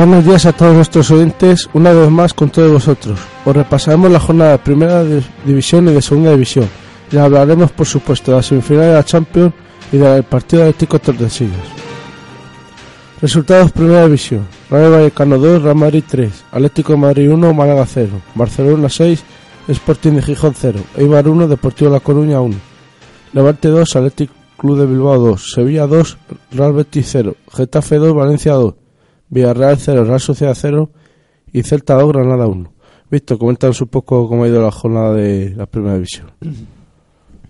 Buenos días a todos nuestros oyentes, una vez más con todos vosotros. Os repasaremos la jornada de primera división y de segunda división. Y hablaremos, por supuesto, de la semifinal de la Champions y del partido Atlético Tordesillas. Resultados Primera División. Real Vallecano 2, Real Madrid 3, Atlético Madrid 1, Málaga 0, Barcelona 6, Sporting de Gijón 0, Eibar 1, Deportivo La Coruña 1, Levante 2, Atlético Club de Bilbao 2, Sevilla 2, Real Betis 0, Getafe 2, Valencia 2, Villarreal 0, Real Sociedad 0 y Celta 2, Granada 1. Víctor, coméntanos un poco cómo ha ido la jornada de la Primera División.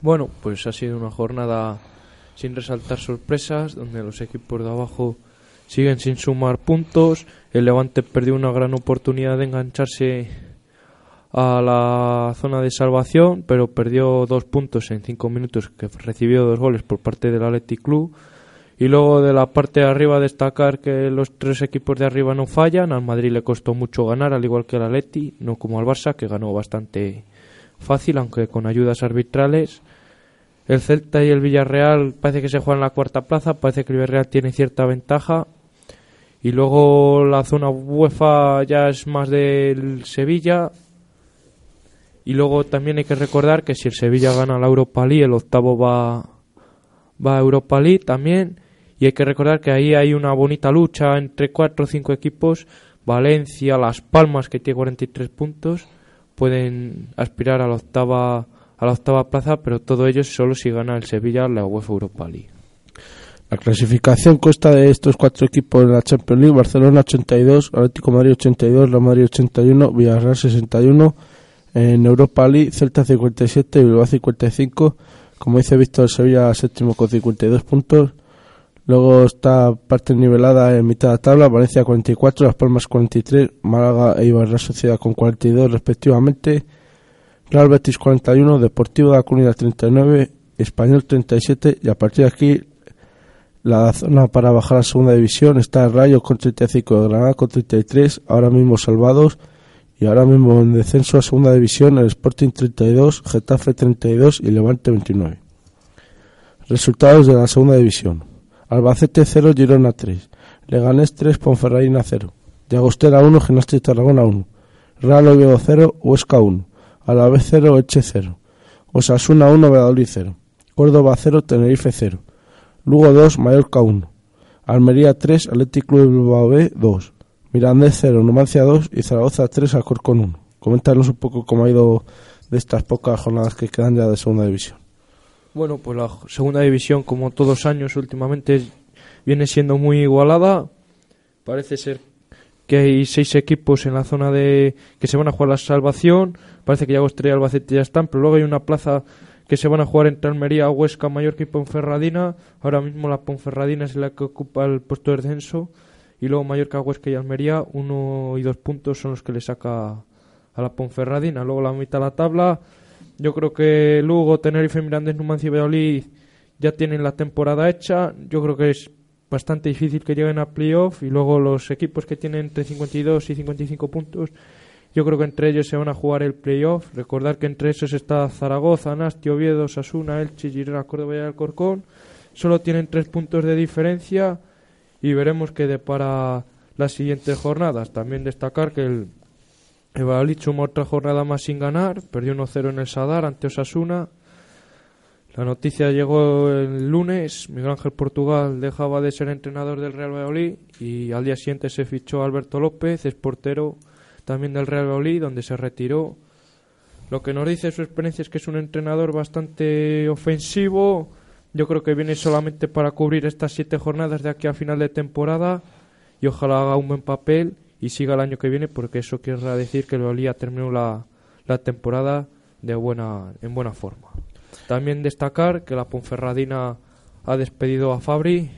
Bueno, pues ha sido una jornada sin resaltar sorpresas, donde los equipos de abajo siguen sin sumar puntos. El Levante perdió una gran oportunidad de engancharse a la zona de salvación, pero perdió dos puntos en cinco minutos, que recibió dos goles por parte del Athletic Club. Y luego de la parte de arriba destacar que los tres equipos de arriba no fallan. Al Madrid le costó mucho ganar, al igual que al Atleti, no como al Barça, que ganó bastante fácil, aunque con ayudas arbitrales. El Celta y el Villarreal parece que se juegan la cuarta plaza, parece que el Villarreal tiene cierta ventaja. Y luego la zona UEFA ya es más del Sevilla. Y luego también hay que recordar que si el Sevilla gana la Europa League, el octavo va, va a Europa League también. Y hay que recordar que ahí hay una bonita lucha entre cuatro o cinco equipos. Valencia, Las Palmas, que tiene 43 puntos, pueden aspirar a la octava, a la octava plaza, pero todo ello solo si gana el Sevilla la UEFA Europa League. La clasificación consta de estos cuatro equipos en la Champions League: Barcelona 82, Atlético Madrid 82, Real Madrid 81, Villarreal 61. En Europa League, Celta 57 y Bilbao 55. Como dice Víctor, Sevilla séptimo con 52 puntos. Luego está parte nivelada en mitad de la tabla, Valencia 44, Las Palmas 43, Málaga e Ibarra Sociedad con 42 respectivamente, Real Betis 41, Deportivo de la Comunidad 39, Español 37 y a partir de aquí la zona para bajar a segunda división está Rayo con 35, Granada con 33, ahora mismo salvados y ahora mismo en descenso a segunda división el Sporting 32, Getafe 32 y Levante 29. Resultados de la segunda división. Albacete 0, Girona 3. Leganés 3, Ponferradina 0. Llagostera 1, Gimnástica Tarragona 1. Real Oviedo 0, Huesca 1. Alavés 0, Eche 0. Osasuna 1, Valladolid 0. Córdoba 0, Tenerife 0. Lugo 2, Mallorca 1. Almería 3, Atlético Club Bilbao B 2. Mirandés 0, Numancia 2 y Zaragoza 3, Alcorcón 1. Coméntanos un poco cómo ha ido de estas pocas jornadas que quedan ya de segunda división. Bueno, pues la segunda división, como todos los años últimamente, viene siendo muy igualada. Parece ser que hay seis equipos en la zona de que se van a jugar la salvación. Parece que ya Austria y Albacete ya están, pero luego hay una plaza que se van a jugar entre Almería, Huesca, Mallorca y Ponferradina. Ahora mismo la Ponferradina es la que ocupa el puesto de descenso. Y luego Mallorca, Huesca y Almería, uno y dos puntos son los que le saca a la Ponferradina. Luego la mitad de la tabla yo creo que Lugo, Tenerife, Mirandés, Numancia y Valladolid ya tienen la temporada hecha. Yo creo que es bastante difícil que lleguen a playoff y luego los equipos que tienen entre 52 y 55 puntos, yo creo que entre ellos se van a jugar el playoff. Recordar que entre esos está Zaragoza, Nasti, Oviedo, Sasuna, Elche, Girona, Córdoba y Alcorcón. Solo tienen tres puntos de diferencia y veremos qué depara las siguientes jornadas. También destacar que el el Valladolid sumó otra jornada más sin ganar, perdió 1-0 en el Sadar ante Osasuna. La noticia llegó el lunes, Miguel Ángel Portugal dejaba de ser entrenador del Real Valladolid y al día siguiente se fichó Alberto López, es portero también del Real Valladolid, donde se retiró. Lo que nos dice su experiencia es que es un entrenador bastante ofensivo. Yo creo que viene solamente para cubrir estas siete jornadas de aquí a final de temporada y ojalá haga un buen papel y siga el año que viene porque eso quiere decir que el Valía terminó la, la temporada de buena, en buena forma. También destacar que la Ponferradina ha despedido a Fabri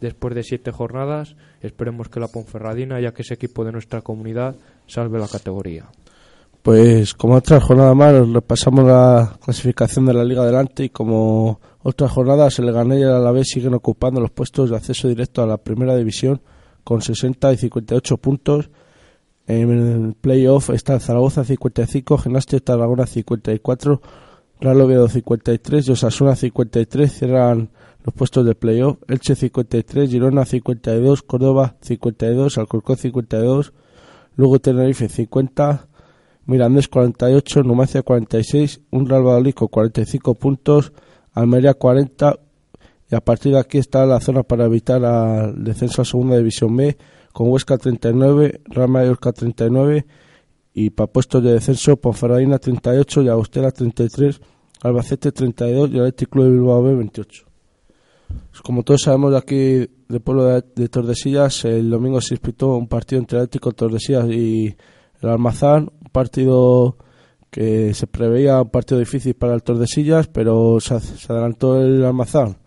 después de siete jornadas. Esperemos que la Ponferradina, ya que es equipo de nuestra comunidad, salve la categoría. Pues como otra jornada más, repasamos la clasificación de la Liga adelante y como otra jornada, se le gané y el Alavés siguen ocupando los puestos de acceso directo a la primera división con 60 y 58 puntos. En el playoff está Zaragoza 55, Gimnasia Tarragona 54, Real Oviedo 53 y Osasuna 53. Cierran los puestos de playoff. Elche 53, Girona 52, Córdoba 52, Alcorcón 52, luego Tenerife 50, Mirandés 48, Numancia 46, un Real Valladolid con 45 puntos, Almería 40 y a partir de aquí está la zona para evitar el descenso a Segunda División B con Huesca 39, Real Mallorca 39 y para puestos de descenso Ponferradina 38 y Agustera 33, Albacete 32 y Atlético Club de Bilbao B 28. Pues como todos sabemos de aquí del pueblo de, Tordesillas, el domingo se disputó un partido entre Atlético Tordesillas y el Almazán, un partido que se preveía un partido difícil para el Tordesillas, pero se, adelantó el Almazán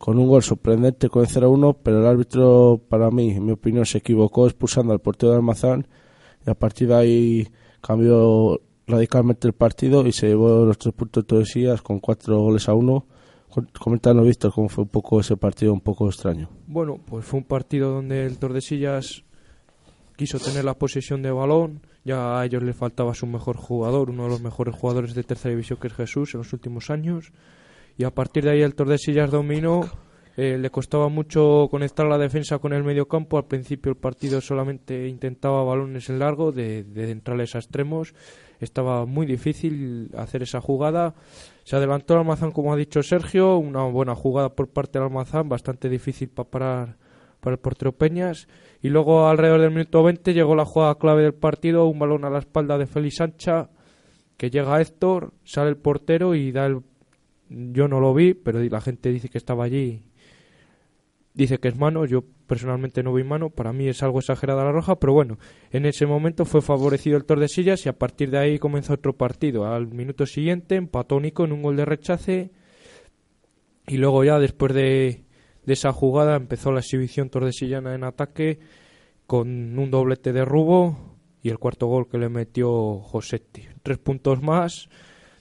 con un gol sorprendente con el 0-1, pero el árbitro, para mí, en mi opinión, se equivocó expulsando al portero de Almazán y a partir de ahí cambió radicalmente el partido y se llevó los tres puntos de Tordesillas con cuatro goles a uno. Coméntanos, Víctor, cómo fue un poco ese partido un poco extraño. Bueno, pues fue un partido donde el Tordesillas quiso tener la posesión de balón, ya a ellos les faltaba su mejor jugador, uno de los mejores jugadores de tercera división que es Jesús en los últimos años, y a partir de ahí el Tordesillas dominó, eh, le costaba mucho conectar la defensa con el medio campo, al principio el partido solamente intentaba balones en largo, de, de centrales a extremos, estaba muy difícil hacer esa jugada. Se adelantó el Almazán, como ha dicho Sergio, una buena jugada por parte del Almazán, bastante difícil para parar para el portero Peñas. Y luego, alrededor del minuto 20, llegó la jugada clave del partido, un balón a la espalda de Félix Sancha, que llega a Héctor, sale el portero y da el... Yo no lo vi, pero la gente dice que estaba allí dice que es mano, yo personalmente no vi mano, para mí es algo exagerada la roja, pero bueno, en ese momento fue favorecido el Tordesillas y a partir de ahí comenzó otro partido. Al minuto siguiente empató en un gol de rechace y luego ya después de, de esa jugada empezó la exhibición tordesillana en ataque con un doblete de Rubo y el cuarto gol que le metió Josetti. Tres puntos más.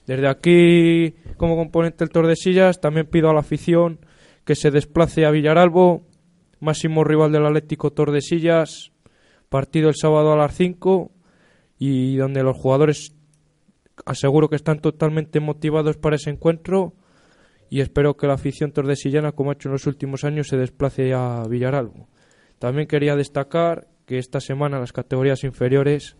Desde aquí, como componente del Tordesillas, también pido a la afición que se desplace a Villaralbo, máximo rival del Atlético Tordesillas, partido el sábado a las 5 y donde los jugadores aseguro que están totalmente motivados para ese encuentro y espero que la afición tordesillana, como ha hecho en los últimos años, se desplace a Villaralbo. También quería destacar que esta semana las categorías inferiores,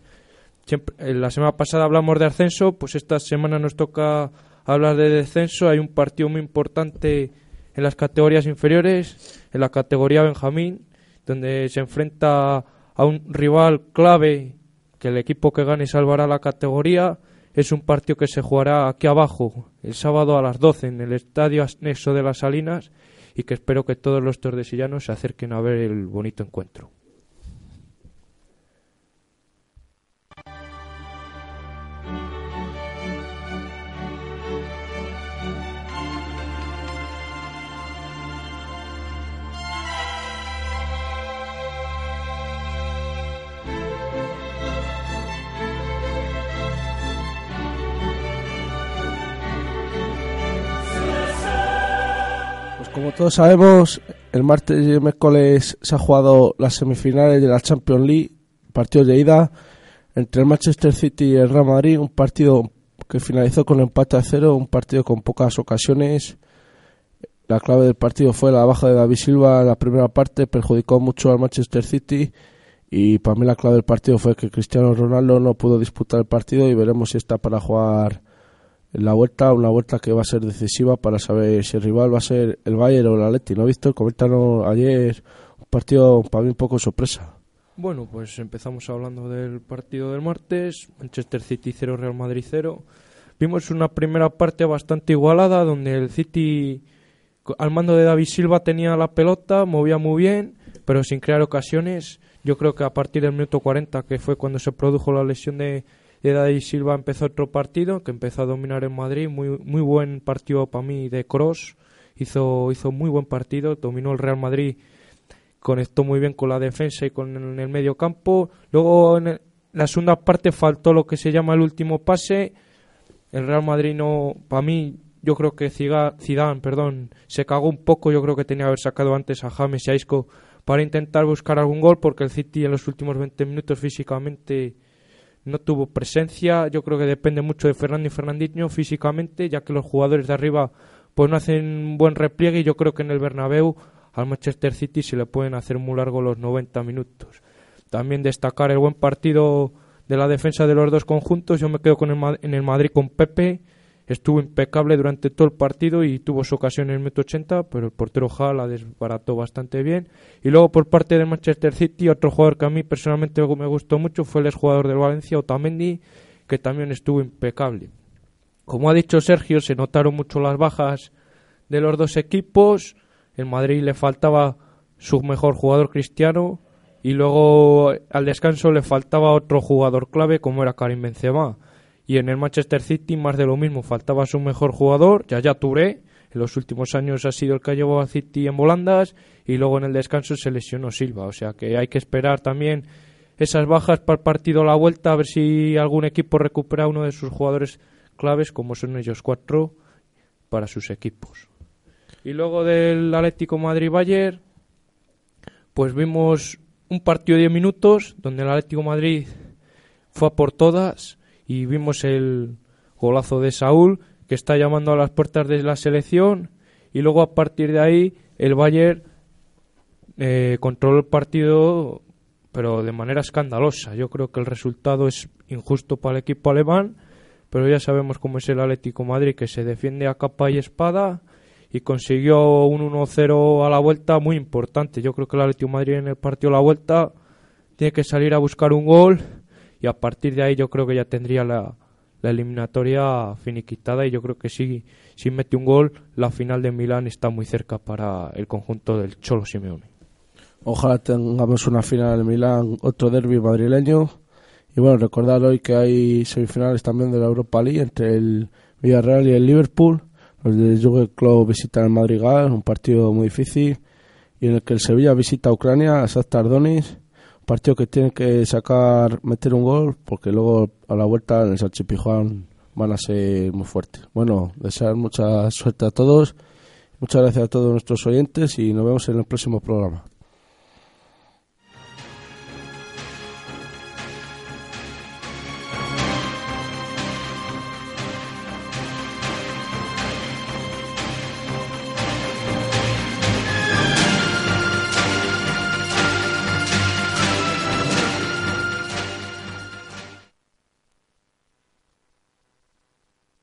la semana pasada hablamos de ascenso, pues esta semana nos toca hablar de descenso. Hay un partido muy importante en las categorías inferiores, en la categoría Benjamín, donde se enfrenta a un rival clave que el equipo que gane salvará la categoría. Es un partido que se jugará aquí abajo el sábado a las 12 en el estadio anexo de las Salinas y que espero que todos los tordesillanos se acerquen a ver el bonito encuentro. Todos sabemos, el martes y el miércoles se ha jugado las semifinales de la Champions League, partido de ida entre el Manchester City y el Real Madrid, un partido que finalizó con empate a cero, un partido con pocas ocasiones. La clave del partido fue la baja de David Silva en la primera parte, perjudicó mucho al Manchester City y para mí la clave del partido fue que Cristiano Ronaldo no pudo disputar el partido y veremos si está para jugar la vuelta, una vuelta que va a ser decisiva para saber si el rival va a ser el Bayern o el Atleti, ¿no, Víctor? Coméntanos ayer un partido para mí un poco sorpresa. Bueno, pues empezamos hablando del partido del martes, Manchester City 0, Real Madrid 0. Vimos una primera parte bastante igualada donde el City al mando de David Silva tenía la pelota, movía muy bien, pero sin crear ocasiones. Yo creo que a partir del minuto 40, que fue cuando se produjo la lesión de de David Silva empezó otro partido que empezó a dominar en Madrid, muy, muy buen partido para mí de Cross, hizo, hizo muy buen partido, dominó el Real Madrid, conectó muy bien con la defensa y con el medio campo. Luego en la segunda parte faltó lo que se llama el último pase. El Real Madrid no, para mí, yo creo que Zidane, perdón, se cagó un poco. Yo creo que tenía que haber sacado antes a James y a para intentar buscar algún gol, porque el City en los últimos 20 minutos físicamente no tuvo presencia. Yo creo que depende mucho de Fernando y Fernandinho físicamente, ya que los jugadores de arriba pues no hacen un buen repliegue y yo creo que en el Bernabéu al Manchester City se le pueden hacer muy largo los 90 minutos. También destacar el buen partido de la defensa de los dos conjuntos. Yo me quedo con el, en el Madrid con Pepe. Estuvo impecable durante todo el partido y tuvo su ocasión en el metro 80, pero el portero Hall la desbarató bastante bien. Y luego por parte del Manchester City, otro jugador que a mí personalmente me gustó mucho fue el exjugador del Valencia, Otamendi, que también estuvo impecable. Como ha dicho Sergio, se notaron mucho las bajas de los dos equipos. En Madrid le faltaba su mejor jugador cristiano y luego al descanso le faltaba otro jugador clave como era Karim Benzema. Y en el Manchester City más de lo mismo, faltaba su mejor jugador, Yaya Touré, en los últimos años ha sido el que ha llevado a City en volandas y luego en el descanso se lesionó Silva, o sea que hay que esperar también esas bajas para el partido a la vuelta a ver si algún equipo recupera uno de sus jugadores claves como son ellos cuatro para sus equipos. Y luego del Atlético Madrid-Bayern, pues vimos un partido de 10 minutos donde el Atlético Madrid fue a por todas y vimos el golazo de Saúl que está llamando a las puertas de la selección y luego a partir de ahí el Bayern eh, controló el partido pero de manera escandalosa. Yo creo que el resultado es injusto para el equipo alemán, pero ya sabemos cómo es el Atlético Madrid que se defiende a capa y espada y consiguió un 1-0 a la vuelta muy importante. Yo creo que el Atlético Madrid en el partido a la vuelta tiene que salir a buscar un gol y a partir de ahí yo creo que ya tendría la, eliminatoria finiquitada y yo creo que si, si mete un gol la final de Milán está muy cerca para el conjunto del Cholo Simeone. Ojalá tengamos una final en Milán, otro derby madrileño. Y bueno, recordar hoy que hay semifinales también de la Europa League entre el Villarreal y el Liverpool. Los de Jürgen Klopp visitan el Madrigal, un partido muy difícil. Y en el que el Sevilla visita a Ucrania, a Shakhtar. Un partido que tiene que sacar, meter un gol, porque luego a la vuelta en el Salchipijuán van a ser muy fuertes. Bueno, desear mucha suerte a todos. Muchas gracias a todos nuestros oyentes y nos vemos en el próximo programa.